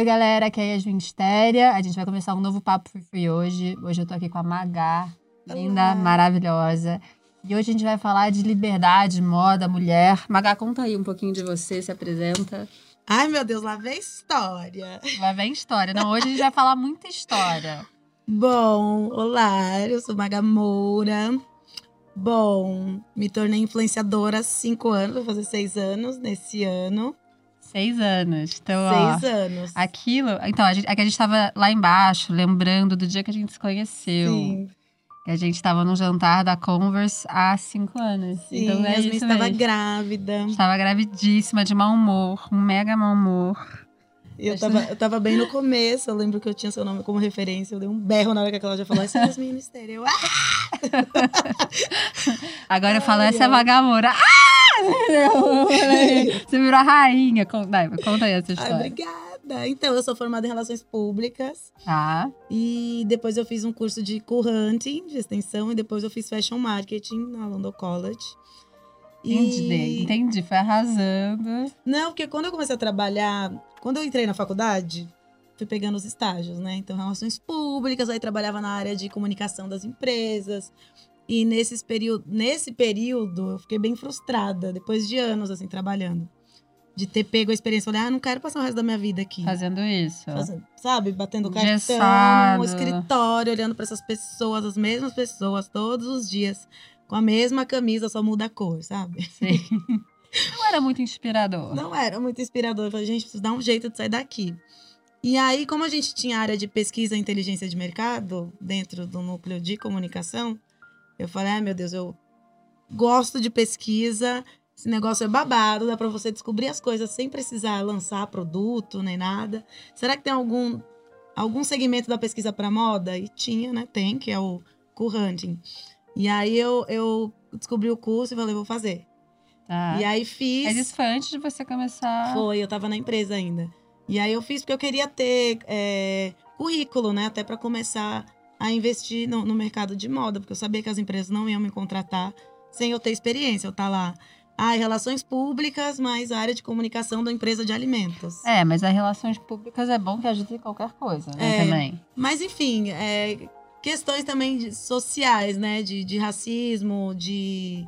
Oi, galera, aqui é a Yasmin Estéria. A gente vai começar um novo Papo Free Free hoje. Hoje eu tô aqui com a Magá, linda, maravilhosa. E hoje a gente vai falar de liberdade, moda, mulher. Magá, conta aí um pouquinho de você, se apresenta. Ai, meu Deus, lá vem história. Lá vem história. Não, hoje a gente vai falar muita história. Bom, olá, eu sou Maga Moura. Bom, me tornei influenciadora há cinco anos, vou fazer seis anos nesse ano. Seis anos. Então, ó. seis anos. Aquilo. Então, a gente, é que a gente tava lá embaixo, lembrando do dia que a gente se conheceu. Sim, Que a gente tava num jantar da Converse há cinco anos. sim. então é Yasmin isso estava grávida. Estava gravidíssima, de mau humor, um mega mau humor. Eu tava, eu tava bem no começo, eu lembro que eu tinha seu nome como referência. Eu dei um berro na hora que a Cláudia falou, essa é Yasmin Mistério. Eu, ah! Agora eu falo, Ai, essa é a ai. Vagamora. Ah! Você virou a rainha. Conta, conta aí essa Ai, história. obrigada. Então, eu sou formada em Relações Públicas. Tá. E depois eu fiz um curso de co-hunting, de extensão, e depois eu fiz fashion marketing na London College. Entendi, E... entendi. Foi arrasando. Não, porque quando eu comecei a trabalhar, quando eu entrei na faculdade, fui pegando os estágios, né? Então, relações públicas, aí trabalhava na área de comunicação das empresas. E nesses período, nesse período, eu fiquei bem frustrada, depois de anos, assim, trabalhando. De ter pego a experiência, falei, ah, não quero passar o resto da minha vida aqui. Fazendo isso. Fazendo, sabe, batendo cartão no escritório, olhando para essas pessoas, as mesmas pessoas, todos os dias, com a mesma camisa, só muda a cor, sabe? Sim. Não era muito inspirador. Não era muito inspirador. Eu falei, gente, preciso dar um jeito de sair daqui. E aí, como a gente tinha área de pesquisa e inteligência de mercado dentro do núcleo de comunicação, eu falei, ai meu Deus, eu gosto de pesquisa, esse negócio é babado, dá para você descobrir as coisas sem precisar lançar produto nem nada. Será que tem algum algum segmento da pesquisa para moda? E tinha, né? Tem, que é o co-hunting. E aí eu, eu descobri o curso e falei, vou fazer. Tá. E aí fiz. Mas isso foi antes de você começar. Foi, eu tava na empresa ainda. E aí eu fiz porque eu queria ter é, currículo, né? Até para começar a investir no, no mercado de moda, porque eu sabia que as empresas não iam me contratar sem eu ter experiência. Eu tá lá, ah, relações públicas, mas a área de comunicação da empresa de alimentos. É, mas as relações públicas é bom que ajude em qualquer coisa, né? É. Também. Mas enfim, é, questões também de- sociais, né? De, de racismo, de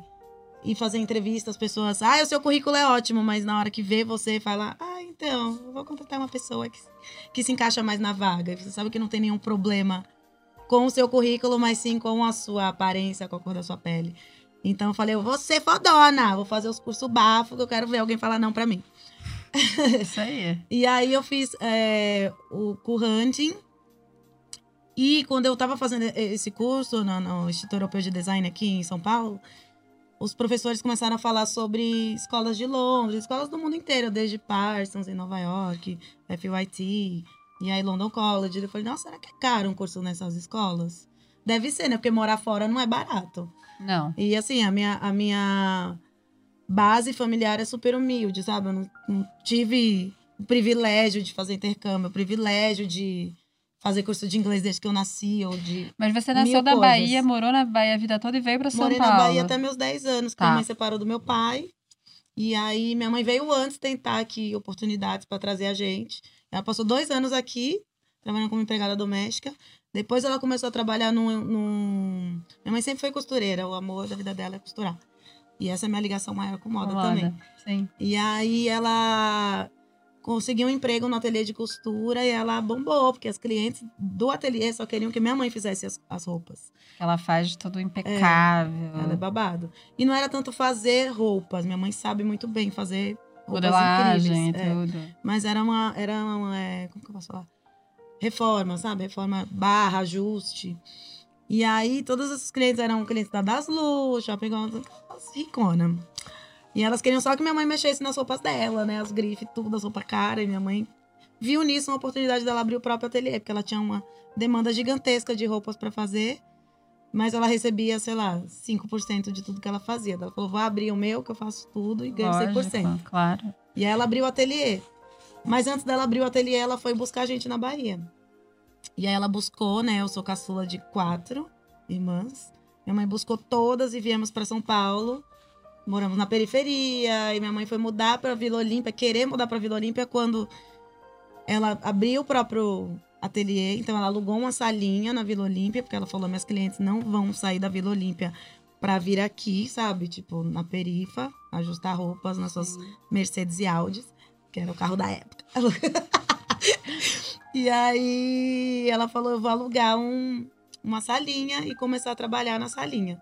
ir fazer entrevista, as pessoas, ah, o seu currículo é ótimo, mas na hora que vê você fala, ah, então, vou contratar uma pessoa que, que se encaixa mais na vaga. E Você sabe que não tem nenhum problema com o seu currículo, mas sim com a sua aparência, com a cor da sua pele. Então eu falei, eu vou ser fodona, vou fazer os cursos bafo, que eu quero ver alguém falar não pra mim. Isso aí. E aí eu fiz é, o co-hunting. E quando eu tava fazendo esse curso no, no Instituto Europeu de Design aqui em São Paulo, os professores começaram a falar sobre escolas de Londres, escolas do mundo inteiro, desde Parsons em Nova York, FYT, e aí London College. Eu falei, nossa, será que é caro um curso nessas escolas? Deve ser, né? Porque morar fora não é barato. Não. E assim, a minha, a minha base familiar é super humilde, sabe? Eu não, não tive o privilégio de fazer intercâmbio, o privilégio de fazer curso de inglês desde que eu nasci, ou de. Mas você nasceu na coisas. Bahia, morou na Bahia a vida toda e veio pra São Morei Paulo. na Bahia até meus 10 anos, Tá. a mãe separou do meu pai. E aí minha mãe veio antes tentar aqui oportunidades para trazer a gente. Ela passou dois anos aqui, trabalhando como empregada doméstica. Depois ela começou a trabalhar num, num... Minha mãe sempre foi costureira, o amor da vida dela é costurar. E essa é a minha ligação maior com moda, Moda. também. Sim. E aí ela conseguiu um emprego no ateliê de costura e ela bombou, porque as clientes do ateliê só queriam que minha mãe fizesse as, as roupas. Ela faz tudo impecável. Ela é babado. E não era tanto fazer roupas, minha mãe sabe muito bem fazer roupas Modelagem e incríveis. é. tudo. Mas era uma, era uma, é, como que eu posso falar? Reforma, sabe? Reforma barra, ajuste. E aí, todas essas clientes eram clientes da Das Luz, Shopping ricona. E elas queriam só que minha mãe mexesse nas roupas dela, né? As grifes, tudo, as roupas caras. E minha mãe viu nisso uma oportunidade dela abrir o próprio ateliê, porque ela tinha uma demanda gigantesca de roupas para fazer. Mas ela recebia, sei lá, 5% de tudo que ela fazia. Ela falou, vou abrir o meu, que eu faço tudo, e ganho 100%. Lógico, claro. E aí ela abriu o ateliê. Mas antes dela abrir o ateliê, ela foi buscar a gente na Bahia. E aí ela buscou, né? Eu sou caçula de quatro irmãs. Minha mãe buscou todas e viemos para São Paulo. Moramos na periferia. E minha mãe foi mudar para Vila Olímpia, querer mudar para Vila Olímpia quando ela abriu o próprio ateliê, então ela alugou uma salinha na Vila Olímpia, porque ela falou: minhas clientes não vão sair da Vila Olímpia para vir aqui, sabe? Tipo, na perifa, ajustar roupas nas suas Mercedes e Audis, que era o carro da época. e aí ela falou: eu vou alugar um, uma salinha e começar a trabalhar na salinha.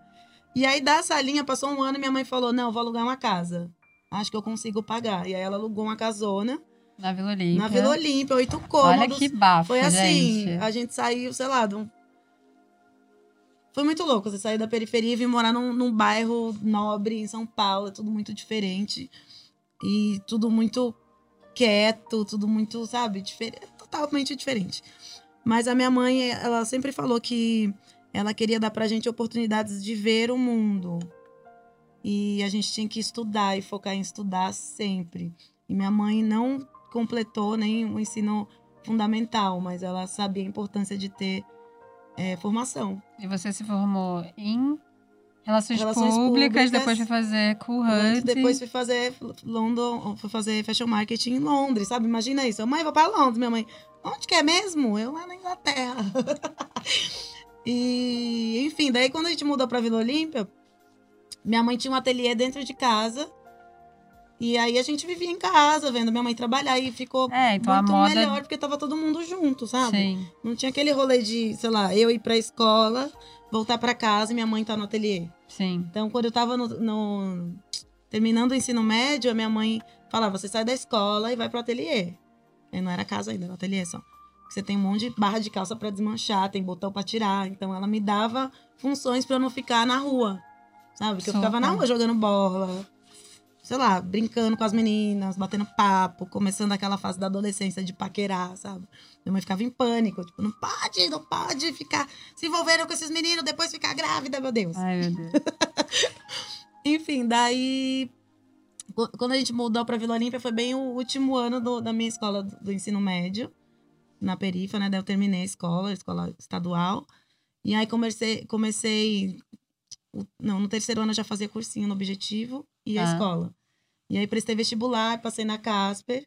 E aí, da salinha, passou um ano e minha mãe falou: Não, vou alugar uma casa. Acho que eu consigo pagar. E aí ela alugou uma casona. Na Vila Olímpia. Na Vila Olímpia, oito cômodos. Olha que bafo, Foi assim, gente. a gente saiu, sei lá, de um... Foi muito louco você sair da periferia e vir morar num, num bairro nobre em São Paulo. É tudo muito diferente. E tudo muito quieto, tudo muito, sabe, diferente, totalmente diferente. Mas a minha mãe, ela sempre falou que ela queria dar pra gente oportunidades de ver o mundo. E a gente tinha que estudar e focar em estudar sempre. E minha mãe não completou nem o ensino fundamental, mas ela sabia a importância de ter é, formação. E você se formou em Relações, Relações públicas, Públicas. depois foi fazer hunting. depois fui fazer London, fui fazer fashion marketing em Londres, sabe? Imagina isso. Mãe, vou para Londres, minha mãe. Onde que é mesmo? Eu lá na Inglaterra. e, enfim, daí quando a gente mudou pra Vila Olímpia, minha mãe tinha um ateliê dentro de casa. E aí a gente vivia em casa, vendo minha mãe trabalhar e ficou É, então muito moda. melhor porque tava todo mundo junto, sabe? Sim. Não tinha aquele rolê de, sei lá, eu ir pra escola, voltar pra casa e minha mãe tá no ateliê. Sim. Então, quando eu tava no, no- terminando o ensino médio, a minha mãe falava: você sai da escola e vai pro ateliê. E não era casa ainda, era ateliê só. Você tem um monte de barra de calça pra desmanchar, tem botão pra tirar. Então, ela me dava funções pra eu não ficar na rua, sabe? Porque eu ficava na rua jogando bola, sei lá, brincando com as meninas, batendo papo, começando aquela fase da adolescência de paquerar, sabe? Minha mãe ficava em pânico, tipo, não pode, não pode ficar se envolvendo com esses meninos, depois ficar grávida, meu Deus. Ai, meu Deus. Enfim, daí. qu- Quando a gente mudou pra Vila Olímpia, foi bem o último ano do- da minha escola do, do ensino médio, na perifa, né? Daí eu terminei a escola, a escola estadual. E aí comecei. comecei não, no terceiro ano eu já fazia cursinho no Objetivo e a Ah. escola. E aí prestei vestibular, passei na Casper.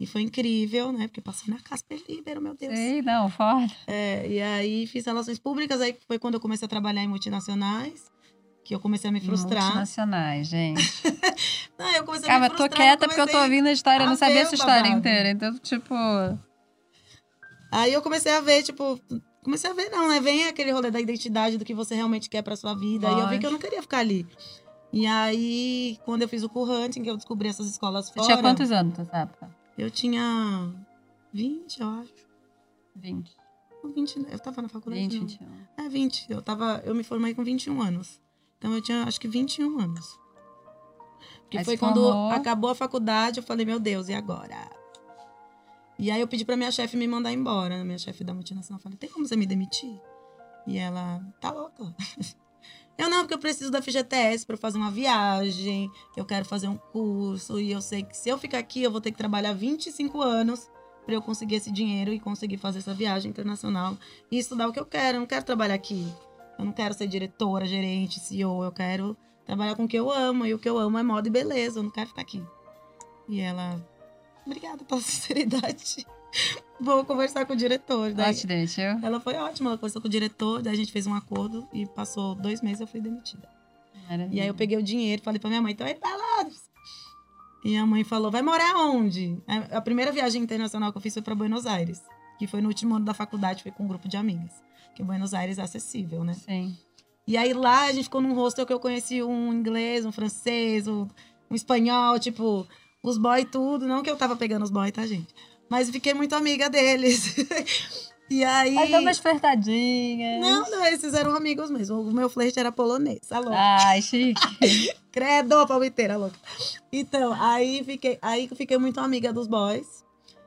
E foi incrível, né? Porque passei na Casper Libero, meu Deus. Sei, não, foda. É, e aí fiz relações públicas, aí foi quando eu comecei a trabalhar em multinacionais, que eu comecei a me frustrar. Multinacionais, gente. Não, eu comecei a Cara, me eu tô frustrar. quieta porque eu tô ouvindo a história, eu não a sabia essa história babado. inteira. Então, tipo. Aí eu comecei a ver, tipo, comecei a ver, não, né? Vem aquele rolê da identidade do que você realmente quer pra sua vida. E eu vi que eu não queria ficar ali. E aí, quando eu fiz o Cool Hunting, que eu descobri essas escolas Você fora. tinha quantos anos nessa época? Eu tinha 20, eu acho. 20. Ou 20, eu tava na faculdade. 20, não. 21. É, 20. Eu, tava, eu me formei com 21 anos. Então eu tinha acho que 21 anos. Que foi quando acabou a faculdade, eu falei, meu Deus, e agora? E aí eu pedi pra minha chefe me mandar embora, minha chefe da multinacional. Falei, tem como você me demitir? E ela, tá louca. Eu não, porque eu preciso da FGTS eu fazer uma viagem, eu quero fazer um curso, e eu sei que se eu ficar aqui, eu vou ter que trabalhar 25 anos pra eu conseguir esse dinheiro e conseguir fazer essa viagem internacional e estudar o que eu quero. Eu não quero trabalhar aqui. Eu não quero ser diretora, gerente, CEO. Eu quero trabalhar com o que eu amo. E o que eu amo é moda e beleza. Eu não quero ficar aqui. E ela, obrigada pela sinceridade. Vou conversar com o diretor. Daí, demitiu? ela foi ótima, ela conversou com o diretor, daí a gente fez um acordo e passou dois meses eu fui demitida. E aí eu peguei o dinheiro, falei pra minha mãe, então aí pra Londres. E a mãe falou, vai morar onde? A primeira viagem internacional que eu fiz foi pra Buenos Aires, que foi no último ano da faculdade, foi com um grupo de amigas. Porque Buenos Aires é acessível, né? Sim. E aí lá a gente ficou num hostel que eu conheci um inglês, um francês, um, um espanhol, tipo, os boy tudo. Não que eu tava pegando os boy, tá, gente? Mas fiquei muito amiga deles. e aí. Aí deu umas flertadinhas. Não, não, eles eram amigos mesmo. O meu flerte era polonês, alô. Ai, chique. Credo, palmiteira, louca. Então, aí fiquei, aí fiquei muito amiga dos boys.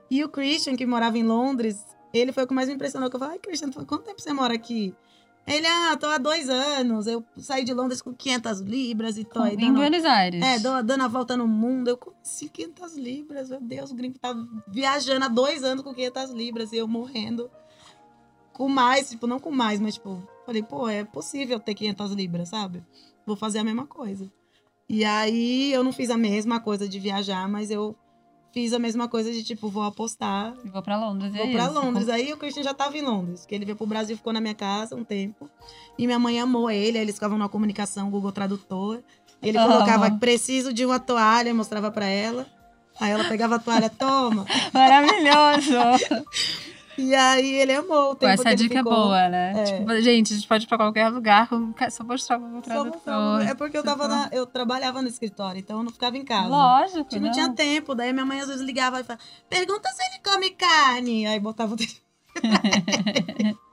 E o Christian, que morava em Londres, ele foi o que mais me impressionou. Que eu falei, ai, Christian, quanto tempo você mora aqui? Ele, ah, tô há dois anos. Eu saí de Londres com 500 libras e tô aí em dando, Buenos Aires. é, dando, dando a volta no mundo. Eu, como assim, 500 libras? Meu Deus, o gringo tá viajando há dois anos com 500 libras e eu morrendo com mais, tipo, não com mais, mas tipo, falei, pô, é possível ter 500 libras, sabe? Vou fazer a mesma coisa. E aí eu não fiz a mesma coisa de viajar, mas eu fiz a mesma coisa de tipo, vou apostar. E vou pra Londres. Vou é. Londres. Aí o Christian já tava em Londres, que ele veio pro Brasil, ficou na minha casa um tempo. E minha mãe amou ele, aí eles ficavam numa comunicação, Google Tradutor. Ele colocava, preciso de uma toalha, mostrava pra ela. Aí ela pegava a toalha, toma. Maravilhoso! E aí ele amou o tempo essa dica é ficou. boa, né? É. Tipo, gente, a gente pode ir pra qualquer lugar, com... só mostrar Google Só Tradutor. É porque eu tava na, eu trabalhava no escritório, então eu não ficava em casa. Lógico, Tipo, não não. tinha tempo. Daí minha mãe às vezes ligava e falava, pergunta se ele come carne. Aí botava o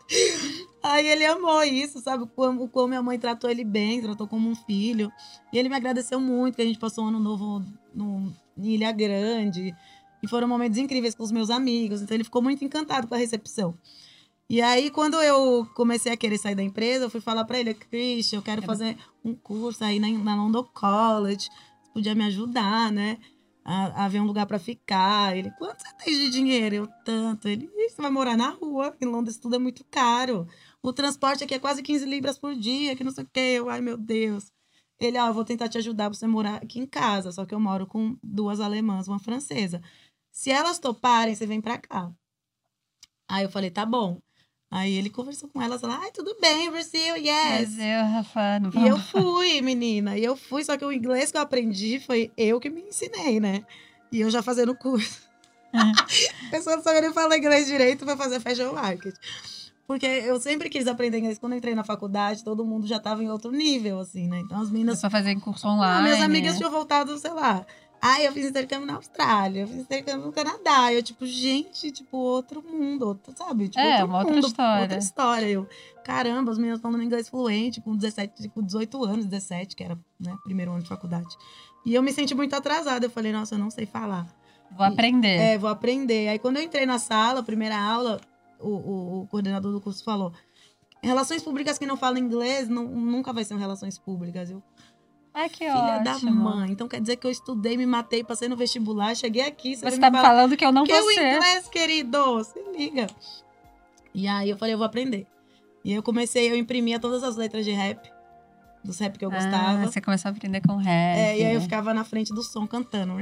Aí ele amou isso, sabe? O quão, o quão minha mãe tratou ele bem, tratou como um filho. E ele me agradeceu muito que a gente passou um ano novo no, em Ilha Grande. E foram momentos incríveis com os meus amigos. Então ele ficou muito encantado com a recepção. E aí, quando eu comecei a querer sair da empresa, eu fui falar pra ele, Christian, eu quero fazer um curso aí na, na London College. Você podia me ajudar, né? A, a ver um lugar pra ficar. Ele, quanto você tem de dinheiro? Eu, tanto. Ele, "Ih, você vai morar na rua. Em Londres tudo é muito caro. O transporte aqui é quase 15 libras por dia, que não sei o quê. Eu, ai, meu Deus. Ele, ó, eu vou tentar te ajudar pra você morar aqui em casa. Só que eu moro com duas alemãs, uma francesa. Se elas toparem, você vem pra cá. Aí eu falei, tá bom. Aí ele conversou com elas, ela, ai, tudo bem, Brasil, yes. Eu, Rafa, não E eu fui, menina. E eu fui, só que o inglês que eu aprendi foi eu que me ensinei, né? E eu já fazendo curso. A pessoa não sabia nem falar inglês direito pra fazer fashion market. Porque eu sempre quis aprender inglês. Quando eu entrei na faculdade, todo mundo já tava em outro nível, assim, né? Então as meninas. Só fazer curso Ah, online. minhas amigas tinham voltado, sei lá. Ah, eu fiz intercâmbio na Austrália, eu fiz intercâmbio no Canadá. Eu, tipo, gente, tipo, outro mundo, outro, sabe? Tipo, É, outro uma outra mundo, história. Outra história. Eu, caramba, as meninas falando inglês fluente, com 17, com 18 anos, 17, que era, né, primeiro ano de faculdade. E eu me senti muito atrasada. Eu falei, nossa, eu não sei falar. Vou aprender. É, vou aprender. Aí quando eu entrei na sala, primeira aula, o, o, o coordenador do curso falou: Relações públicas que não falam inglês não, nunca vai ser relações públicas. Eu, Ai, que filha da ótimo. mãe. Então quer dizer que eu estudei, me matei, passei no vestibular, cheguei aqui. Você vem tá me falando que eu não que vou o ser. inglês, querido, se liga. E aí eu falei, eu vou aprender. E eu comecei, eu imprimia todas as letras de rap, dos rap que eu Ah, gostava. você começou a aprender com rap. É, e aí eu ficava na frente do som cantando.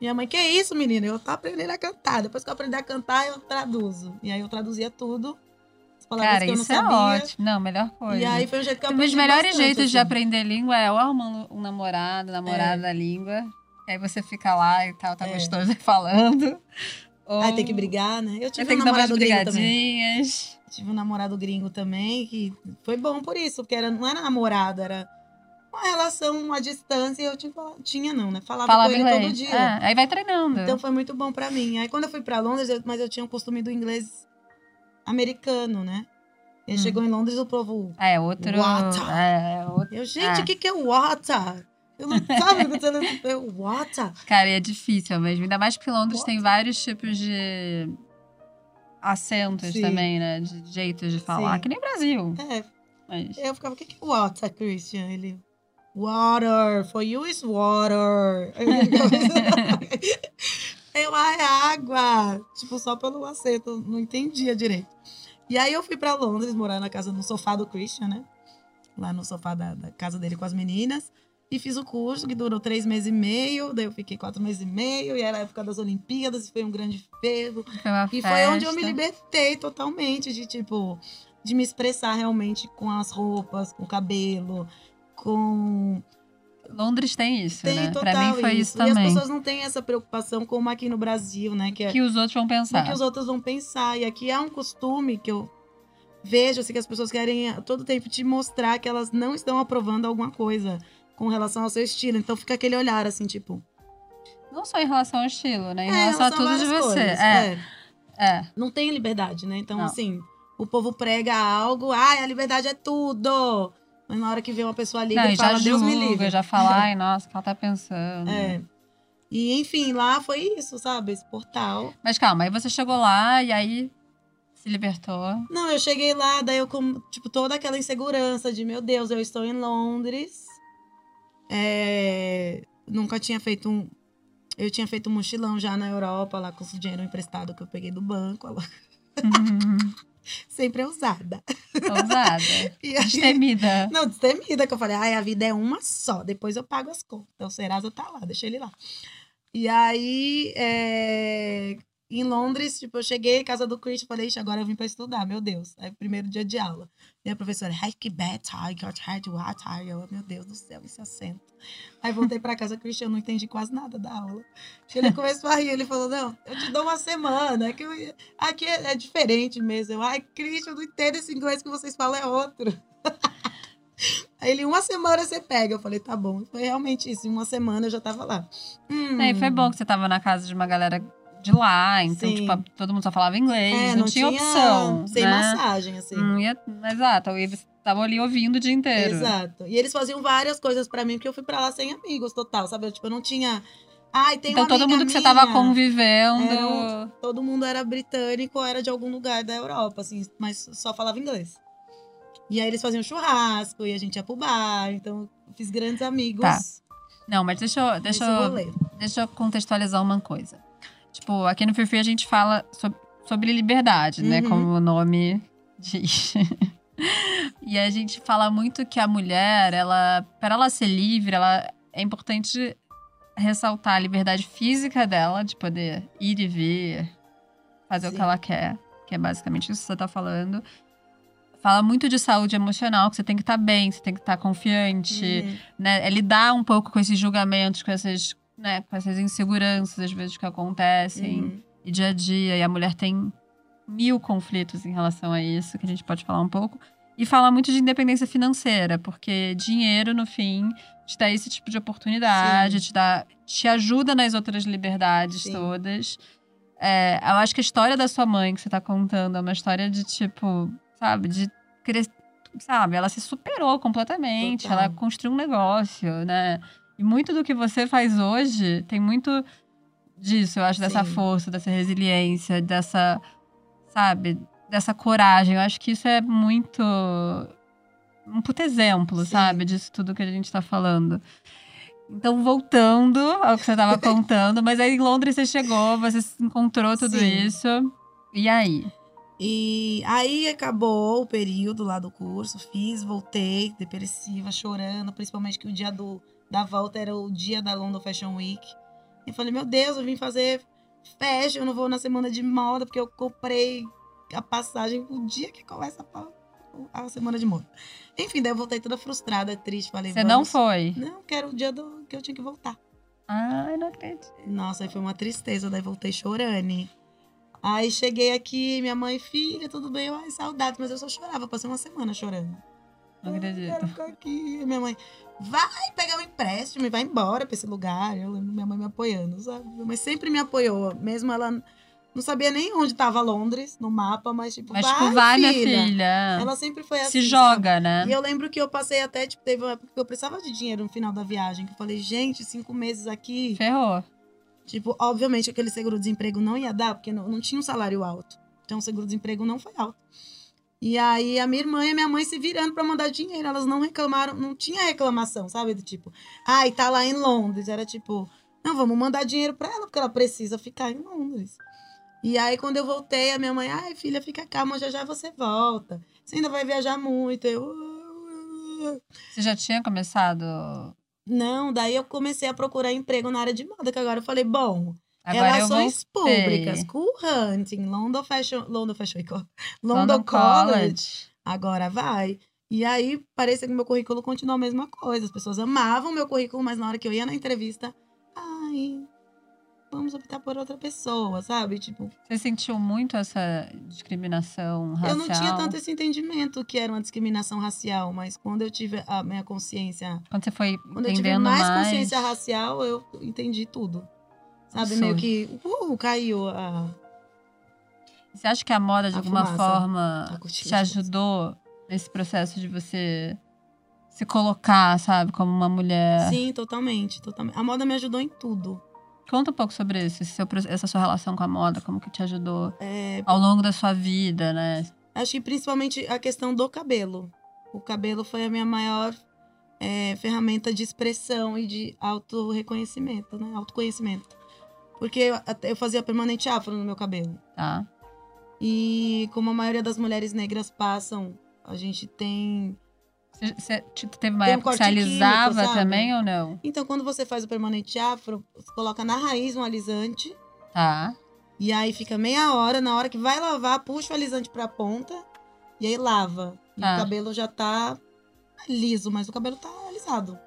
Minha mãe, que isso, menina? Eu tô aprendendo a cantar. Depois que eu aprender a cantar, eu traduzo. E aí eu traduzia tudo. As palavras Cara, que eu não isso é sabia. ótimo. Não, melhor coisa. E aí foi um jeito que eu Um aprendi dos melhores bastante, jeitos de assim. aprender língua é ou arrumar um namorado, namorada da língua. Aí você fica lá e tal, tá É. gostoso falando. Ou... Aí tem que brigar, né? Eu tive tem um namorado gringo também. Tive um namorado gringo também, que foi bom por isso, porque era, não era namorado, era uma relação à distância e eu tinha, tinha não, né? Falava, Falava com ele inglês. todo dia. É, aí vai treinando. Então foi muito bom pra mim. Aí quando eu fui pra Londres, eu- mas eu tinha o costume do inglês americano, né? Ele Hum. chegou em Londres, o povo. É, outro. Water. É, outro. Eu, gente, Ah. o que, que é water? Eu não sabe o que eu, water. Cara, e é difícil mesmo. Ainda mais que Londres tem vários tipos de acentos Sim. também, né? De jeitos de falar. Sim. Que nem Brasil. É, Mas... eu ficava, o que, que é water, Christian? Ele. Water, for you is water. Eu, é água. Tipo, só pelo acento, não entendia direito. E aí eu fui pra Londres morar na casa, no sofá do Christian, né? Lá no sofá da, da casa dele com as meninas. E fiz o curso que durou três meses e meio. Daí eu fiquei quatro meses e meio. E era a época das Olimpíadas. E foi um grande fervo. Foi uma E festa. foi onde eu me libertei totalmente de, tipo, de me expressar realmente com as roupas, com o cabelo, com. Londres tem isso, Tem né? total Pra mim foi isso, E as também. pessoas não têm essa preocupação como aqui no Brasil, né? Que é Que os outros vão pensar. que os outros vão pensar. E aqui há um costume que eu vejo, assim, que as pessoas querem todo tempo te mostrar que elas não estão aprovando alguma coisa com relação ao seu estilo. Então fica aquele olhar, assim, tipo. Não só em relação ao estilo, né? Em é, relação a tudo de você. coisas, É, é. não tem liberdade, né? Então, Não. assim, o povo prega algo, ai, a liberdade é tudo. Mas na hora que vê uma pessoa liga Não, e já fala, Deus me livre. já fala, ai, nossa, o que ela tá pensando. É. E, enfim, lá foi isso, sabe? Esse portal. Mas calma, aí você chegou lá e aí se libertou. Não, eu cheguei lá, daí eu com, tipo, toda aquela insegurança de, meu Deus, eu estou em Londres. É, Nunca tinha feito um... Eu tinha feito um mochilão já na Europa, lá com o dinheiro emprestado que eu peguei do banco. ela Sempre é usada. Ousada. E aí- Destemida. Não, destemida, que eu falei, ai, a vida é uma só, depois eu pago as contas. Então o Serasa tá lá, deixa ele lá. E aí, é, em Londres, tipo, eu cheguei em casa do Chris e falei, "Ixi, agora eu vim pra estudar, meu Deus. Aí, primeiro dia de aula. E a professora, "Ai, que bad time, got hard, what time?" Eu, meu Deus do céu, esse acento. Aí voltei pra casa, Christian, eu não entendi quase nada da aula. Ele começou a rir, ele falou, não, eu te dou uma semana, é que eu- aqui é, é diferente mesmo. Eu, ai, Christian, eu não entendo esse inglês que vocês falam, é outro. Aí ele, uma semana você pega. Eu falei, tá bom. Foi realmente isso, em uma semana eu já tava lá. Hum, É, e foi bom que você tava na casa de uma galera de lá, então, Sim. tipo, todo mundo só falava inglês, É, não, tinha, opção. Sem né? massagem, assim. Não ia, exato, e você tava ali ouvindo o dia inteiro. Exato. E eles faziam várias coisas pra mim, porque eu fui pra lá sem amigos, total, sabe? Eu, tipo, eu não tinha. Ai, tem Então todo mundo que você tava minha. convivendo. Era Todo mundo era britânico era de algum lugar da Europa, assim, mas só falava inglês. E aí eles faziam churrasco e a gente ia pro bar, então eu fiz grandes amigos. Tá. Não, mas deixa eu, deixa, nesse eu, deixa eu contextualizar uma coisa. Tipo, aqui no Free Free a gente fala sobre, sobre liberdade, né? Uhum. Como o nome diz. e a gente fala muito que a mulher, ela, para ela ser livre, ela é importante ressaltar a liberdade física dela, de poder ir e vir, fazer o Sim. que ela quer, que é basicamente isso que você tá falando. Fala muito de saúde emocional, que você tem que estar bem, você tem que estar confiante Uhum. né, é lidar um pouco com esses julgamentos, com essas, né, com essas inseguranças às vezes que acontecem Uhum. e dia a dia. E a mulher tem mil conflitos em relação a isso, que a gente pode falar um pouco. E fala muito de independência financeira, porque dinheiro, no fim, te dá esse tipo de oportunidade, te dá, te ajuda nas outras liberdades Sim. todas. É, eu acho que a história da sua mãe que você tá contando é uma história de tipo, sabe, de crescer. Sabe, ela se superou completamente, Total. ela construiu um negócio, né? E muito do que você faz hoje tem muito disso, eu acho, dessa Sim. força, dessa resiliência, dessa, sabe, dessa coragem. Eu acho que isso é muito. Um puto exemplo, Sim. sabe, disso tudo que a gente tá falando. Então, voltando ao que você tava contando, mas aí em Londres você chegou, você encontrou tudo Sim. isso. E aí? E aí acabou o período lá do curso, fiz, voltei, depressiva, chorando, principalmente que o dia do, da volta era o dia da London Fashion Week. E falei, meu Deus, eu vim fazer fashion, eu não vou na semana de moda, porque eu comprei a passagem o dia que começa a, a semana de moda. Enfim, daí eu voltei toda frustrada, triste, falei, Você não foi? Não, que era o dia do, que eu tinha que voltar. Ai, não acredito. Nossa, aí foi uma tristeza, daí voltei chorando. Aí cheguei aqui, minha mãe, filha, tudo bem? Ai, saudades, mas eu só chorava, passei uma semana chorando. Não Eu acredito. quero ficar aqui. Minha mãe, vai pegar um empréstimo e vai embora pra esse lugar. Eu lembro minha mãe me apoiando, sabe? Minha mãe sempre me apoiou, mesmo ela não sabia nem onde tava Londres no mapa, mas tipo, Mas, vai, tipo, vai, minha filha. filha. Ela sempre foi assim. Se sabe? joga, né? E eu lembro que eu passei até, tipo, teve uma época que eu precisava de dinheiro no final da viagem. Que eu falei, gente, cinco meses aqui. Ferrou. Tipo, obviamente aquele seguro-desemprego não ia dar, porque não, não tinha um salário alto. Então o seguro-desemprego não foi alto. E aí a minha irmã e a minha mãe se virando pra mandar dinheiro. Elas não reclamaram, não tinha reclamação, sabe? Do tipo, ai, tá lá em Londres. Era tipo, não, vamos mandar dinheiro pra ela, porque ela precisa ficar em Londres. E aí, quando eu voltei, a minha mãe, ai, filha, fica calma, já já você volta. Você ainda vai viajar muito. Eu. "Ah, Você já tinha começado. Não, daí eu comecei a procurar emprego na área de moda, que agora eu falei, bom, Agora Relações públicas, Cool Hunting, London Fashion, London Fashion. London, London College, College. agora vai. E aí, parecia que meu currículo continuou a mesma coisa. As pessoas amavam meu currículo, mas na hora que eu ia na entrevista, ai, vamos optar por outra pessoa, sabe? Tipo, Você sentiu muito essa discriminação racial? eu não tinha tanto esse entendimento que era uma discriminação racial, mas quando eu tive a minha consciência Quando você foi Quando eu tive entendendo mais, mais, consciência racial, eu entendi tudo. Sabe, meio que uh, caiu a. Você acha que a moda, de A alguma fumaça. forma, te de fumaça. ajudou nesse processo de você se colocar, sabe, como uma mulher? Sim, totalmente, totalmente. A moda me ajudou em tudo. Conta um pouco sobre isso, seu essa sua relação com a moda, como que te ajudou É, ao longo da sua vida, né? acho que principalmente a questão do cabelo. O cabelo foi a minha maior é, ferramenta de expressão e de auto-reconhecimento, né? Autoconhecimento. Porque eu, fazia permanente afro no meu cabelo. Tá? E como a maioria das mulheres negras passam, a gente tem Você, você, tipo, teve uma Tem um época que você químico, alisava sabe? também ou não? Então, quando você faz o permanente afro, você coloca na raiz um alisante. Tá. E aí fica meia hora. Na hora que vai lavar, puxa o alisante pra ponta. E aí lava. E Ah. o cabelo já tá liso, mas o cabelo tá alisado.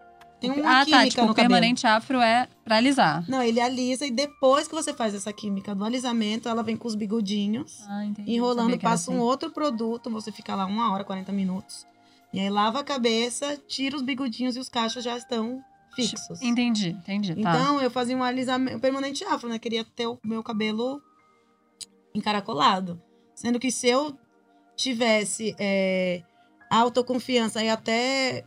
Tem uma ah, química tá. Tipo, no o cabelo. permanente afro é pra alisar. Não, ele alisa e depois que você faz essa química do alisamento, ela vem com os bigodinhos. Ah, entendi. enrolando, passa um assim. outro produto, você fica lá uma hora, 40 minutos. E aí lava a cabeça, tira os bigodinhos e os cachos já estão fixos. Entendi, entendi. Tá. Então, eu fazia um alisamento um permanente afro, né? Queria ter o meu cabelo encaracolado. Sendo que se eu tivesse é, autoconfiança e até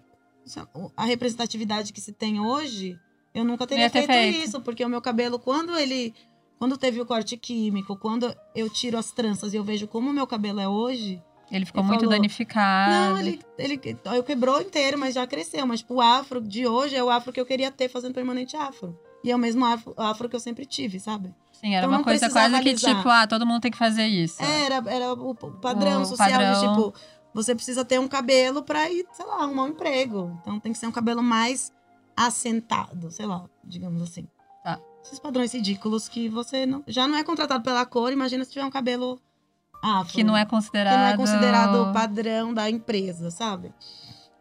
a representatividade que se tem hoje, eu nunca teria Ia ter feito, feito. isso. Porque o meu cabelo, quando ele... Quando teve o corte químico, quando eu tiro as tranças e eu vejo como o meu cabelo é hoje... Ele ficou muito falou, danificado. Não, ele, ele eu quebrou inteiro, mas já cresceu. Mas tipo, o afro de hoje é o afro que eu queria ter fazendo permanente afro. E é o mesmo afro, afro que eu sempre tive, sabe? Sim, era então uma coisa quase que alisar. tipo, ah, todo mundo tem que fazer isso. Era, era o padrão O social padrão. de tipo, você precisa ter um cabelo pra ir, sei lá, arrumar um emprego. Então tem que ser um cabelo mais assentado, sei lá, digamos assim. Tá. Esses padrões ridículos que você não, já não é contratado pela cor, imagina se tiver um cabelo afro. Que não é que considerado. não é considerado o padrão da empresa, sabe?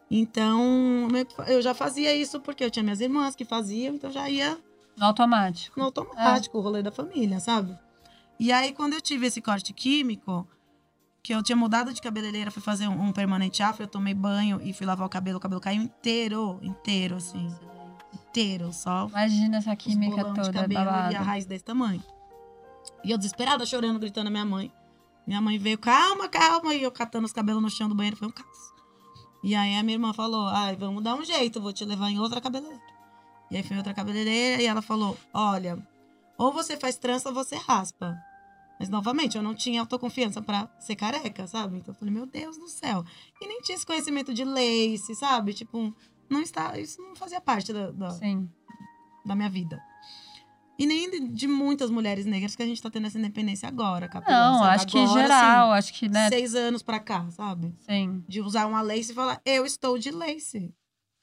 Então, eu já fazia isso porque eu tinha minhas irmãs que faziam, então já ia No automático. no automático, o rolê da família, sabe? E aí, quando eu tive esse corte químico, que eu tinha mudado de cabeleireira, fui fazer um, um permanente afro, eu tomei banho e fui lavar o cabelo, o cabelo caiu inteiro, inteiro, assim. Inteiro, só Imagina essa química bolão de toda cabelo e a raiz desse tamanho. E eu desesperada, chorando, gritando a minha mãe. Minha mãe veio, calma, calma, e eu catando os cabelos no chão do banheiro, foi um caos. E aí a minha irmã falou, ai, vamos dar um jeito, vou te levar em outra cabeleireira. E aí foi em outra cabeleireira e ela falou, olha, ou você faz trança ou você raspa. Mas, novamente, eu não tinha autoconfiança pra ser careca, sabe? Então eu falei, meu Deus do céu. E nem tinha esse conhecimento de lace, sabe? Tipo, não está, isso não fazia parte da, da, da minha vida. E nem de, de muitas mulheres negras que a gente tá tendo essa independência agora, capilão. Não, acho que Agora, geral, acho que, assim, né? Seis anos pra cá, sabe? Sim. De usar uma lace e falar, eu estou de lace.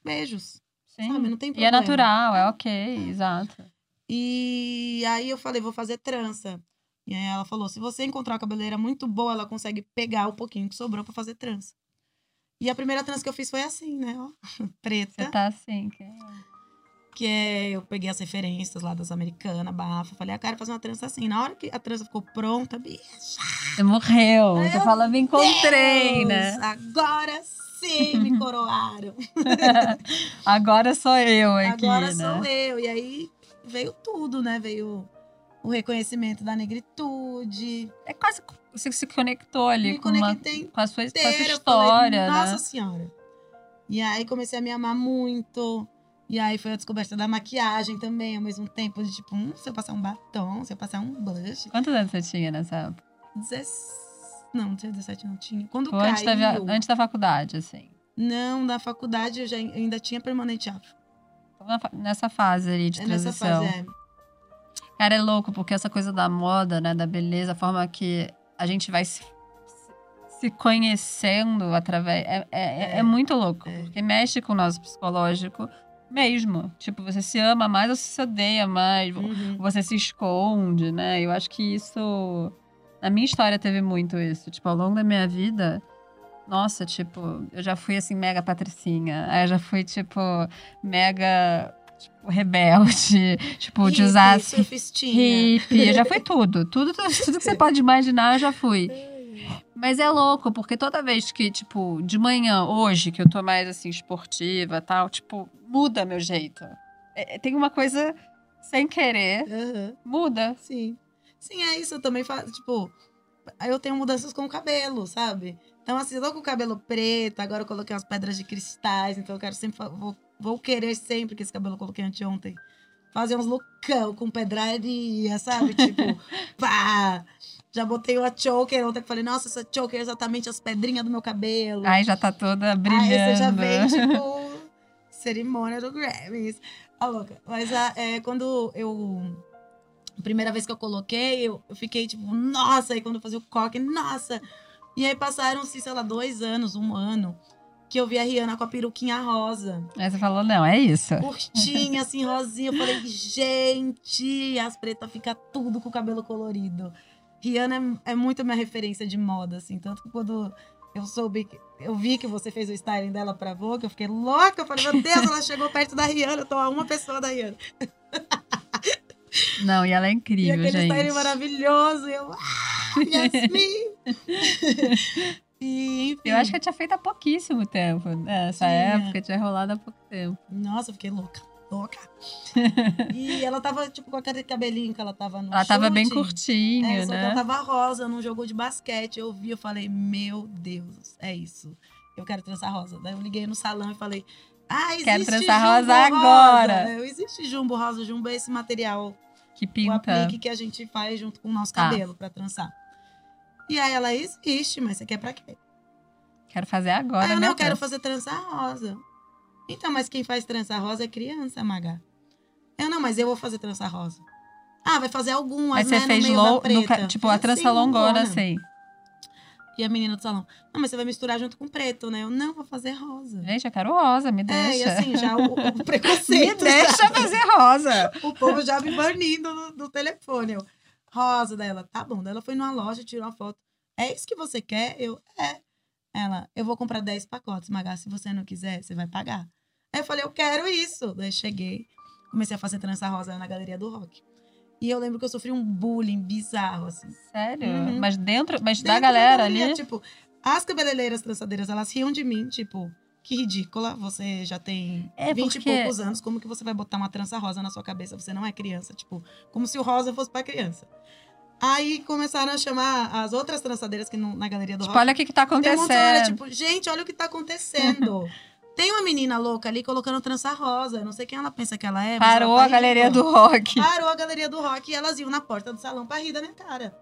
Beijos. Sim. Sabe? Não tem E é problema. natural, é ok, exato. E aí eu falei, vou fazer trança. E aí ela falou, se você encontrar uma cabeleireira muito boa, ela consegue pegar o pouquinho que sobrou pra fazer trança. E a primeira trança que eu fiz foi assim, né? Ó, preta. Você tá assim. Que... Que é, eu peguei as referências lá das americanas, bafa. Falei, ah, quero fazer uma trança assim. Na hora que a trança ficou pronta, bicha. Você morreu. Ai, Você meu fala, me encontrei, Deus, né? Agora sim me coroaram. Agora sou eu aqui, Agora né? sou eu. E aí veio tudo, né? Veio o reconhecimento da negritude. É quase que você se conectou ali Me com, uma, com, a sua, com a sua inteira. História, falei, Nossa né? Senhora. E aí comecei a me amar muito. E aí foi a descoberta da maquiagem também, ao mesmo tempo. De tipo, hum, se eu passar um batom, se eu passar um blush. Quantos anos você tinha nessa época? 17. Não, não tinha 17, não tinha. Quando Foi antes da, caiu. antes da faculdade, assim. Não, na faculdade eu já ainda tinha permanente afro. Então, Nessa fase ali de É nessa transição. fase, é. Cara, é louco, porque essa coisa da moda, né, da beleza, a forma que a gente vai se, se conhecendo através. É, é, é- é muito louco, É. porque mexe com o nosso psicológico mesmo. Tipo, você se ama mais ou se odeia mais, Uhum. você se esconde, né? Eu acho que isso. Na minha história teve muito isso. Tipo, ao longo da minha vida. Nossa, tipo, eu já fui assim, mega patricinha. Aí eu já fui, tipo, mega. Tipo, rebelde. Tipo, de usar Hippie, hippie. Eu já fui tudo. Tudo, tudo, tudo que você pode imaginar, eu já fui. Mas é louco, porque toda vez que, tipo, de manhã, hoje, que eu tô mais assim, esportiva e tal, tipo, muda meu jeito. É- é- tem uma coisa sem querer, Aham, muda. Sim. Sim, é isso. Eu também faço, tipo, eu tenho mudanças com o cabelo, sabe? Então, assim, eu tô com o cabelo preto, agora eu coloquei umas pedras de cristais, então eu quero sempre, vou, vou querer sempre que esse cabelo eu coloquei anteontem. Fazer uns lookão com pedraria, sabe? Tipo, pá! Já botei uma choker ontem que falei, nossa, essa choker é exatamente as pedrinhas do meu cabelo. Aí já tá toda brilhando. Aí você já vem, tipo, cerimônia do Grammys. A louca. Mas a- é, quando eu. A primeira vez que eu coloquei, eu, eu fiquei tipo, nossa! Aí quando eu fazia o coque, nossa! E aí passaram-se, sei lá, dois anos, um ano, que eu vi a Rihanna com a peruquinha rosa. Aí você falou, não, é isso. Curtinha, assim, rosinha. Eu falei, gente, as pretas ficam tudo com o cabelo colorido. Rihanna é, é muito minha referência de moda, assim. Tanto que quando eu soube, eu vi que você fez o styling dela pra Vogue, eu fiquei louca. Eu falei, meu Deus, ela chegou perto da Rihanna. Eu tô a uma pessoa da Rihanna. Não, e ela é E incrível, aquele gente. styling maravilhoso. E eu, ah, Yasmin! e, enfim. Eu acho que eu tinha feito há pouquíssimo tempo. né? Nessa Tinha. época, tinha rolado há pouco tempo. Nossa, eu fiquei louca. Louca. e ela tava, tipo, com aquele cabelinho que ela tava no Ela tava bem chute. curtinho, É, só que ela né? tava rosa num jogo de basquete. Eu vi, eu falei, meu Deus, é isso. Eu quero trançar rosa. Daí eu liguei no salão e falei, ah, existe Quero trançar jumbo rosa agora. É, existe jumbo rosa. Jumbo é esse material, Que o pinta. aplique que a gente faz junto com o nosso Tá. cabelo pra trançar. E aí ela, existe, mas você quer pra quê? Quero fazer agora, ah, eu né? não quero fazer trança rosa. Então, mas quem faz trança rosa é criança, Maga. Eu não, mas eu vou fazer trança rosa. Ah, vai fazer algumas, Mas né, você fez low, preta. tipo, a trança assim, longona, longona. assim. E a menina do salão, não, mas você vai misturar junto com preto, né? Eu, não, vou fazer rosa. Gente, eu quero rosa, me É, deixa. e assim, já o, o me preconceito. deixa já- fazer rosa. o povo já me banindo no, no telefone. Eu, rosa dela, tá bom. Daí ela foi numa loja, tirou uma foto. É isso que você quer? Eu, é. Ela, eu vou comprar 10 pacotes, Maga. Se você não quiser, você vai pagar. Aí eu falei, eu quero isso. Daí cheguei, comecei a fazer trança rosa na galeria do rock. E eu lembro que eu sofri um bullying bizarro, assim. Sério? Uhum. Mas dentro, mas da Dentro galera galeria, ali. Tipo, as cabeleireiras trançadeiras, elas riam de mim, tipo, que ridícula. Você já tem É, 20 porque- e poucos anos, como que você vai botar uma trança rosa na sua cabeça? Você não é criança, tipo, como se o rosa fosse pra criança. Aí começaram a chamar as outras trançadeiras que no- na galeria do Tipo, rock. olha o que que tá acontecendo. tipo, gente, olha o que tá acontecendo. Tem uma menina louca ali colocando trança rosa. Não sei quem ela pensa que ela é. Parou ela tá a galeria do rock. Parou a galeria do rock e elas iam na porta do salão pra rir da minha cara.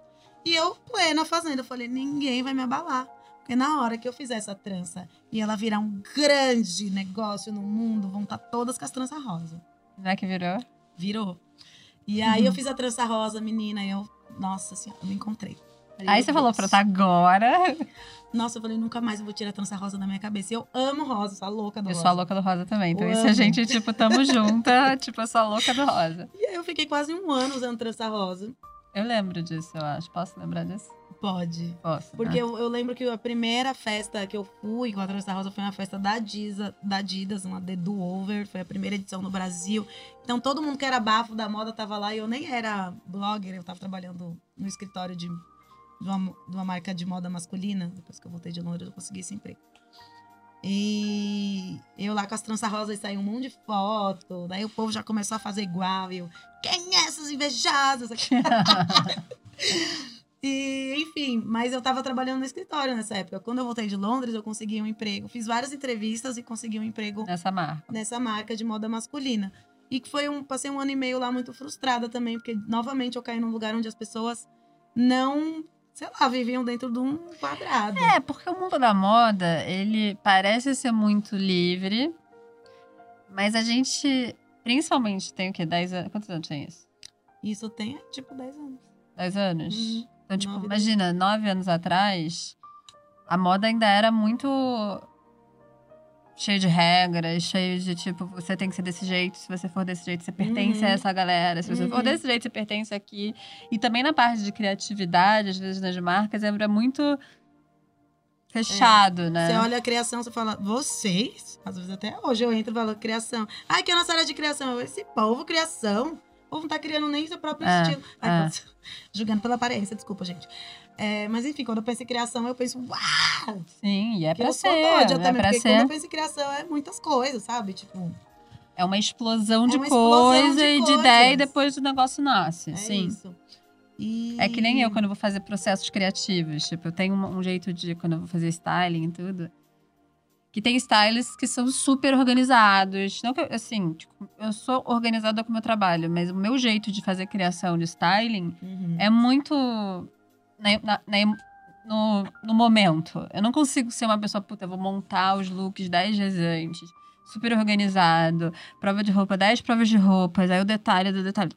E eu, plena fazenda, eu falei, ninguém vai me abalar. Porque na hora que eu fizer essa trança e ela virar um grande negócio no mundo, vão estar todas com as tranças rosa. É que virou? Virou. E aí Uhum. eu fiz a trança rosa, menina, e eu, nossa senhora, eu me encontrei. Falei, Aí você falou, Deus. pronto, agora. Nossa, eu falei, nunca mais eu vou tirar a trança rosa da minha cabeça. Eu amo rosa, sou a louca do Eu rosa. sou a louca do rosa também. Então, Eu isso a gente, tipo, tamo junta. tipo, eu sou a louca do rosa. E aí eu fiquei quase um ano usando trança rosa. Eu lembro disso, eu acho. Posso lembrar disso? Pode. Posso. Porque né? eu, eu lembro que a primeira festa que eu fui com a Trança Rosa foi uma festa da Adidas, da Adidas, uma The Do Over, foi a primeira edição no Brasil. Então todo mundo que era bafo da moda tava lá e eu nem era blogger, eu tava trabalhando no escritório de, de, uma, de uma marca de moda masculina. Depois que eu voltei de Londres, eu consegui esse emprego. E eu lá com as tranças rosas e saiu um monte de foto. Daí o povo já começou a fazer igual. E eu, quem é essas invejosas? E, enfim, mas eu tava trabalhando no escritório nessa época. Quando eu voltei de Londres, eu consegui um emprego. Fiz várias entrevistas e consegui um emprego Nessa marca. nessa marca de moda masculina. E que foi um. Passei um ano e meio lá muito frustrada também, porque novamente eu caí num lugar onde as pessoas não, sei lá, viviam dentro de um quadrado. É, porque o mundo da moda, ele parece ser muito livre, mas a gente, principalmente, tem o quê? 10 anos? Quantos anos tem isso? Isso tem, tipo, 10 anos. 10 anos? Uhum. Então, tipo, Nove, imagina, 9 anos atrás, a moda ainda era muito cheio de regras, cheio de tipo, você tem que ser desse jeito, se você for desse jeito, você pertence a Uhum. essa galera, se você for Uhum. desse jeito, você pertence aqui. E também na parte de criatividade, às vezes nas marcas, era muito fechado, né? Você olha a criação, você fala, vocês? Às vezes até hoje eu entro e falo, criação. Ai, que é a nossa área de criação. Esse povo, criação. O povo não tá criando nem seu próprio É, estilo. Ai, é. julgando pela aparência, desculpa, gente. É, mas enfim, quando eu penso em criação, eu penso, uau! Sim, e é pra eu ser, sou doida é também, porque ser. quando eu penso em criação, é muitas coisas, sabe? Tipo, É uma explosão de uma explosão coisa de e de ideia e coisas. depois o negócio nasce, é sim. isso. E... É que nem eu quando eu vou fazer processos criativos. Tipo, eu tenho um, um jeito de, quando eu vou fazer styling e tudo. Que tem stylists que são super organizados. Não que assim, tipo, eu sou organizada com o meu trabalho, mas o meu jeito de fazer criação de styling Uhum. é muito. na- na- na- no, no momento. Eu não consigo ser uma pessoa, puta, eu vou montar os looks 10 vezes antes. Super organizado. Prova de roupa, 10 provas de roupas. Aí o detalhe do detalhe.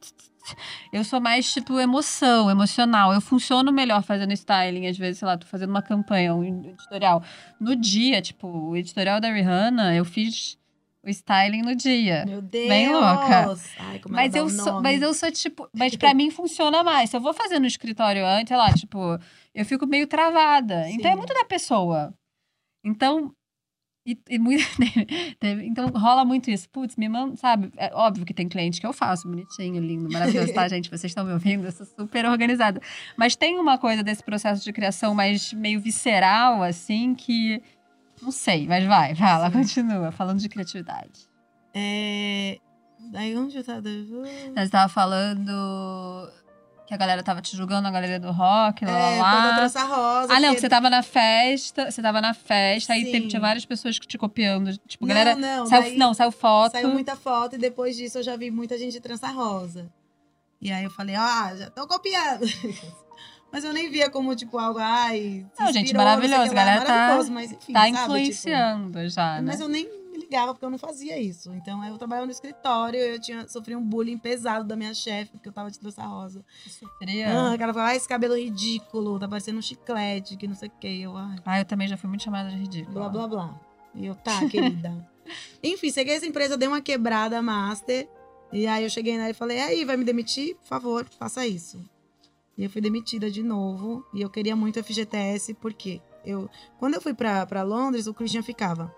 Eu sou mais, tipo, emoção, emocional. Eu funciono melhor fazendo styling. Às vezes, sei lá, tô fazendo uma campanha, um editorial. No dia, tipo, o editorial da Rihanna, eu fiz o styling no dia. Meu Deus! Bem louca. Ai, como Mas eu, sou, mas eu sou, tipo. Mas pra mim funciona mais. Se eu vou fazer no escritório antes, sei lá, tipo, eu fico meio travada. Então é Sim. muito da pessoa. Então. E, e muito, teve- então rola muito isso. Putz, me manda, sabe? É óbvio que tem cliente que eu faço, bonitinho, lindo, maravilhoso, tá, gente? Vocês estão me ouvindo? Eu sou super organizada. Mas tem uma coisa desse processo de criação mais meio visceral, assim, que. Não sei, mas vai, fala, Sim. continua, falando de criatividade. É... Daí onde eu tava? Você tava falando que a galera tava te julgando, a galera do rock, lá, É, lá, quando eu trouxe a rosa. Ah, não, que você tava na festa, você tava na festa, aí Sim. teve, tinha várias pessoas que te copiando. Tipo, Não, galera. não, saiu, daí- não, saiu foto. Saiu muita foto e depois disso eu já vi muita gente de trança rosa. E aí eu falei, ah, já tô copiando. Mas eu nem via como, tipo, algo, ai. Não, gente, inspirou, o maravilhoso, a galera tá- mas enfim, tá sabe, tipo, influenciando já, né? Mas eu nem ligava porque eu não fazia isso. Então eu trabalhava no escritório, eu tinha sofri um bullying pesado da minha chefe, porque eu tava de trança rosa. Sofria. Ah, cara falava, ah, esse cabelo ridículo, tá parecendo um chiclete, que não sei o que. Eu, Ah, eu também já fui muito chamada de ridícula. blá, blá, blá. E eu, tá, querida. Enfim, cheguei essa empresa, dei uma quebrada master. E aí eu cheguei nela e falei, aí, vai me demitir? Por favor, faça isso. E eu fui demitida de novo. E eu queria muito FGTS, porque eu, quando eu fui pra Londres, o Christian ficava.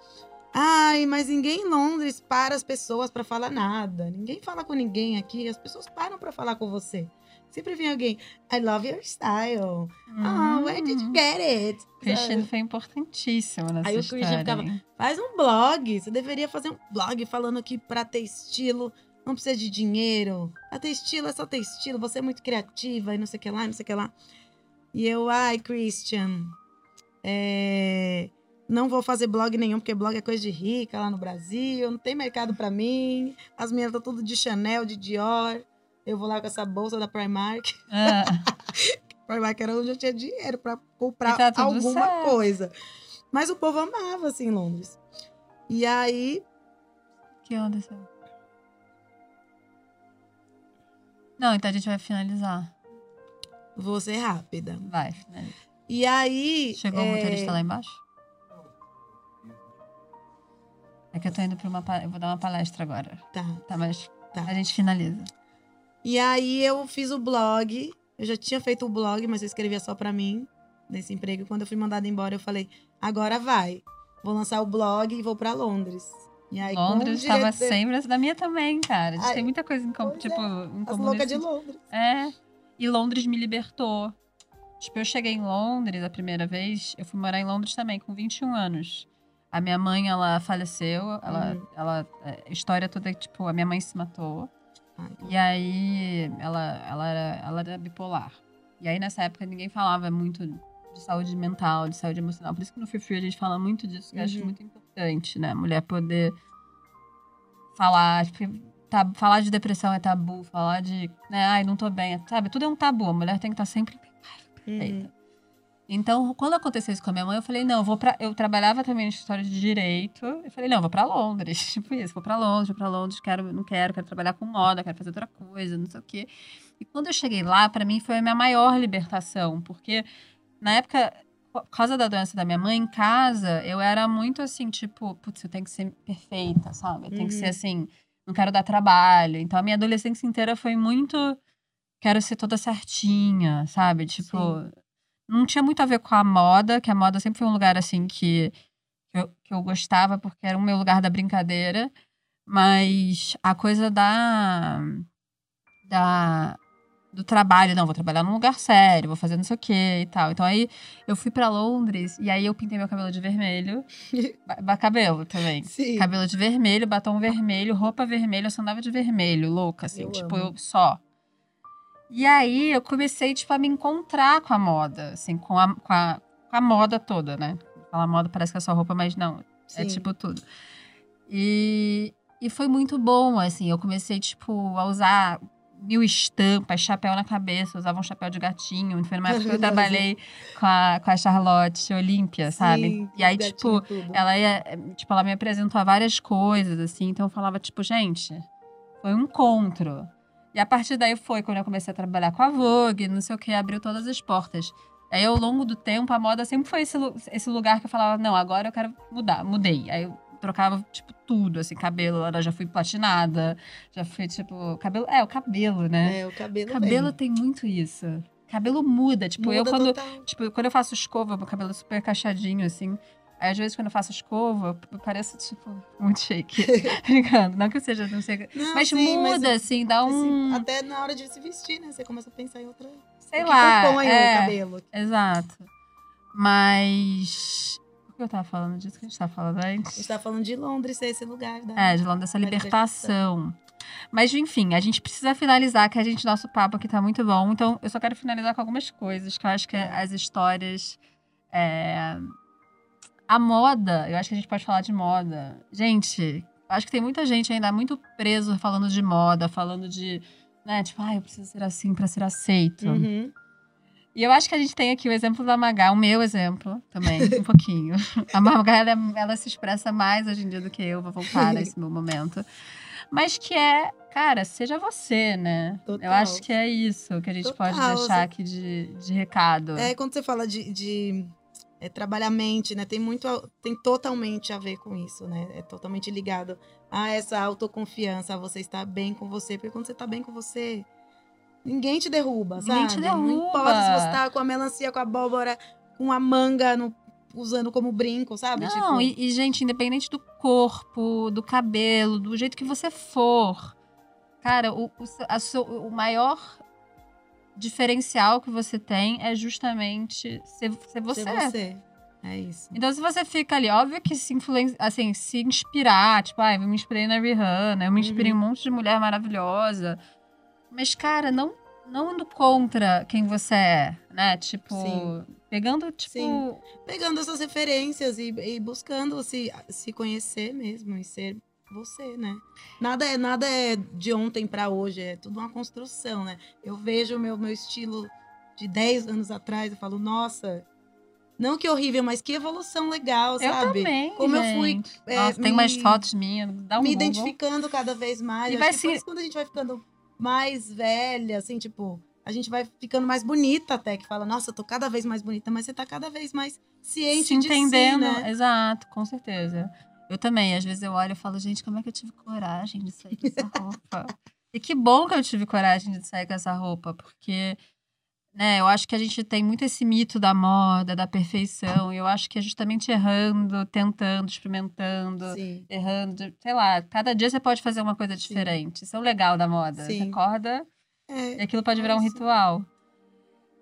Ai, mas ninguém em Londres para as pessoas pra falar nada. Ninguém fala com ninguém aqui. As pessoas param pra falar com você. Sempre vem alguém. I love your style. Ah, where did you get it? Christian foi importantíssimo nessa Aí o. Christian ficava? Faz um blog. Você deveria fazer um blog falando que pra ter estilo não precisa de dinheiro. Pra ter estilo é só ter estilo. Você é muito criativa e não sei o que lá, e não sei o que lá. E eu, ai, Christian, é, não vou fazer blog nenhum, porque blog é coisa de rica lá no Brasil. Não tem mercado pra mim. As minhas estão tudo de Chanel, de Dior. Eu vou lá com essa bolsa da Primark. Ah, Primark era onde eu tinha dinheiro pra comprar tá alguma certo. coisa. Mas o povo amava, assim, Londres. E aí, que aconteceu? Não, então a gente vai finalizar. vou ser rápida. Vai, finaliza. E aí. Chegou o é, motorista lá embaixo? É que eu tô indo pra uma. Eu vou dar uma palestra agora. Tá, Tá, mas tá. a gente finaliza. E aí eu fiz o blog. Eu já tinha feito o blog, mas eu escrevia só pra mim, nesse emprego. Quando eu fui mandada embora, eu falei: agora vai. Vou lançar o blog e vou pra Londres. E aí, Londres estava sempre. Da minha também, cara. A gente Ai, tem muita coisa em comum. pois Tipo, é, em comum. nesse de Londres. É. E Londres me libertou. Tipo, eu cheguei em Londres a primeira vez, eu fui morar em Londres também, com 21 anos. A minha mãe, ela faleceu, ela, Uhum. ela, é, a história toda, tipo, a minha mãe se matou. E aí, ela, ela, era, ela era bipolar. E aí, nessa época, ninguém falava muito de saúde mental, de saúde emocional. Por isso que no Free Free a gente fala muito disso, que eu acho Uhum. muito importante, né? A mulher poder falar, tipo, tá- falar de depressão é tabu, falar de, né, ai, não tô bem, sabe? Tudo é um tabu, a mulher tem que estar sempre uhum. Então, quando aconteceu isso com a minha mãe, eu falei, não, eu vou pra. Eu trabalhava também no escritório de direito. Eu falei, não, eu vou pra Londres. Tipo isso, vou pra Londres, vou pra Londres, quero, não quero, quero trabalhar com moda, quero fazer outra coisa, não sei o quê. E quando eu cheguei lá, pra mim foi a minha maior libertação, porque na época, por causa da doença da minha mãe, em casa, eu era muito assim, tipo, putz, eu tenho que ser perfeita, sabe? Eu tenho que Uhum. ser assim, não quero dar trabalho. Então a minha adolescência inteira foi muito. Quero ser toda certinha, sabe? Tipo, Sim. Não tinha muito a ver com a moda, que a moda sempre foi um lugar assim que, que, eu, que eu gostava, porque era o meu lugar da brincadeira. Mas a coisa da. da do trabalho, não, vou trabalhar num lugar sério, vou fazer não sei o que e tal. Então aí eu fui pra Londres e aí eu pintei meu cabelo de vermelho. cabelo também. Sim. Cabelo de vermelho, batom vermelho, roupa vermelha, eu só andava de vermelho, louca, assim, Eu tipo, amo. eu só. E aí eu comecei, tipo, a me encontrar com a moda, assim, com a, com a, com a moda toda, né? Falar moda parece que é só roupa, mas não, é Sim. tipo tudo. E, e foi muito bom, assim, eu comecei, tipo, a usar mil estampas, chapéu na cabeça, usava um chapéu de gatinho. Foi numa época que eu trabalhei com a, com a Charlotte Olímpia, sabe? E aí, tipo, tudo. ela ia, tipo, ela me apresentou a várias coisas, assim, então eu falava, tipo, gente, foi um encontro. E a partir daí foi quando eu comecei a trabalhar com a Vogue, não sei o que, abriu todas as portas. Aí, ao longo do tempo, a moda sempre foi esse, esse lugar que eu falava, não, agora eu quero mudar, mudei. Aí eu trocava, tipo, tudo, assim, cabelo, eu já fui platinada, já fui, tipo, cabelo, é, o cabelo, né? É, o cabelo cabelo tem muito isso. Cabelo muda, tipo, eu Muda quando, total. Tipo, quando eu faço escova, meu cabelo é super cacheadinho, assim. Aí, às vezes, quando eu faço escova, eu pareço, tipo, muito shake. Brincando. Não que eu seja, não sei. Não, Mas sim, mas muda, assim, dá esse- um. Até na hora de se vestir, né? Você começa a pensar em outra. sei o que lá. compõe é, o cabelo. Exato. Mas. Por que eu tava falando disso que a gente tava falando A antes? gente tá falando de Londres ser esse lugar da. É, de dessa Da libertação. Mas, enfim, a gente precisa finalizar, que a gente, nosso papo aqui tá muito bom. Então, eu só quero finalizar com algumas coisas, que eu acho que É. as histórias. é, A moda, eu acho que a gente pode falar de moda. Gente, eu acho que tem muita gente ainda muito preso falando de moda, falando de. Né, tipo, ah, eu preciso ser assim pra ser aceito. Uhum. E eu acho que a gente tem aqui o exemplo da Magá, o meu exemplo também, um pouquinho. A Magá, ela, é- ela se expressa mais hoje em dia do que eu, vou voltar nesse meu momento. Mas que é, cara, seja você, né? Eu Total. acho que é isso que a gente pode Total, deixar você- aqui de, de recado. É, quando você fala de, de é, trabalhar a mente, né? Tem muito, tem totalmente a ver com isso, né? É totalmente ligado a essa autoconfiança, a você estar bem com você, porque quando você tá bem com você, ninguém te derruba, Ninguém sabe? te Não derruba. importa se você tá com a melancia, com a abóbora, com a manga no- usando como brinco, sabe? Não, Tipo, e, e, gente, independente do corpo, do cabelo, do jeito que você for, cara, o, o, a o maior diferencial que você tem é justamente ser, ser você. ser você. É isso. Então, se você fica ali, óbvio que se influencia, assim, se inspirar, tipo, ah, eu me inspirei na Rihanna, eu me inspirei em Uhum. um monte de mulher maravilhosa. Mas, cara, não, não indo contra quem você é, né? Tipo, Sim. pegando, tipo. Sim. Pegando essas referências e, e buscando se, se conhecer mesmo e ser você, né? Nada é, nada é de ontem pra hoje, é tudo uma construção, né? Eu vejo o meu, meu estilo de 10 anos atrás e falo, nossa, não que horrível, mas que evolução legal, Eu sabe? também. Como eu fui, gente. é, Nossa, tem me- umas fotos minhas, dá um me Google. identificando cada vez mais. E Eu vai acho que se- depois, quando a gente vai ficando mais velha, assim, tipo, a gente vai ficando mais bonita até, que fala, nossa, eu tô cada vez mais bonita, mas você tá cada vez mais ciente se de entendendo. si, né? Exato, com certeza. Eu também, às vezes eu olho e falo, gente, como é que eu tive coragem de sair com essa roupa? e que bom que eu tive coragem de sair com essa roupa, porque, né, eu acho que a gente tem muito esse mito da moda, da perfeição, e eu acho que é justamente errando, tentando, experimentando, Sim. errando, sei lá, cada dia você pode fazer uma coisa diferente. Isso é o legal da moda. Você Sim. acorda e É, aquilo pode virar um Isso. ritual.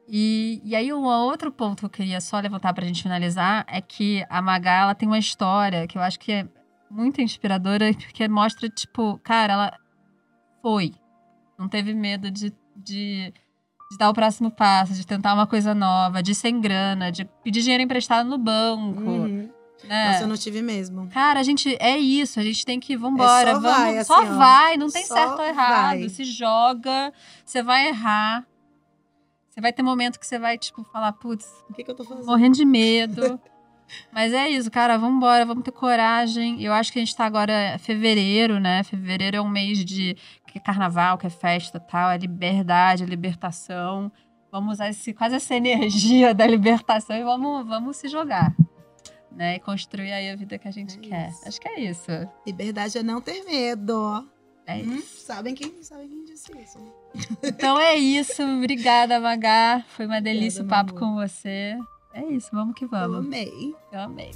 E, e aí, um outro ponto que eu queria só levantar pra gente finalizar é que a Magá, ela tem uma história que eu acho que é muito inspiradora, porque mostra, tipo, cara, ela foi. Não teve medo de, de, de dar o próximo passo, de tentar uma coisa nova, de ir sem grana, de pedir dinheiro emprestado no banco, uhum. né? Nossa, eu não tive mesmo. Cara, a gente é isso, a gente tem que vambora, É só vamos, vai, só assim, vai, não tem certo ou errado, vai. se joga, você vai errar. Você vai ter momento que você vai tipo falar, putz, O que, que eu tô fazendo? morrendo de medo. Mas é isso, cara, vamos embora, vamos ter coragem. Eu acho que a gente tá agora é fevereiro, né? Fevereiro é um mês de que é carnaval, que é festa, tal, é liberdade, é libertação. Vamos usar esse, quase essa energia da libertação e vamos, vamos se jogar. Né, e construir aí a vida que a gente É quer. isso. Acho que é isso. Liberdade é não ter medo. É Hum, isso. sabem, quem, sabem quem disse isso? Então é isso. Obrigada, Magá. Foi uma delícia o Obrigada, papo meu com você. É isso, vamos que Eu vamos. amei. Eu amei.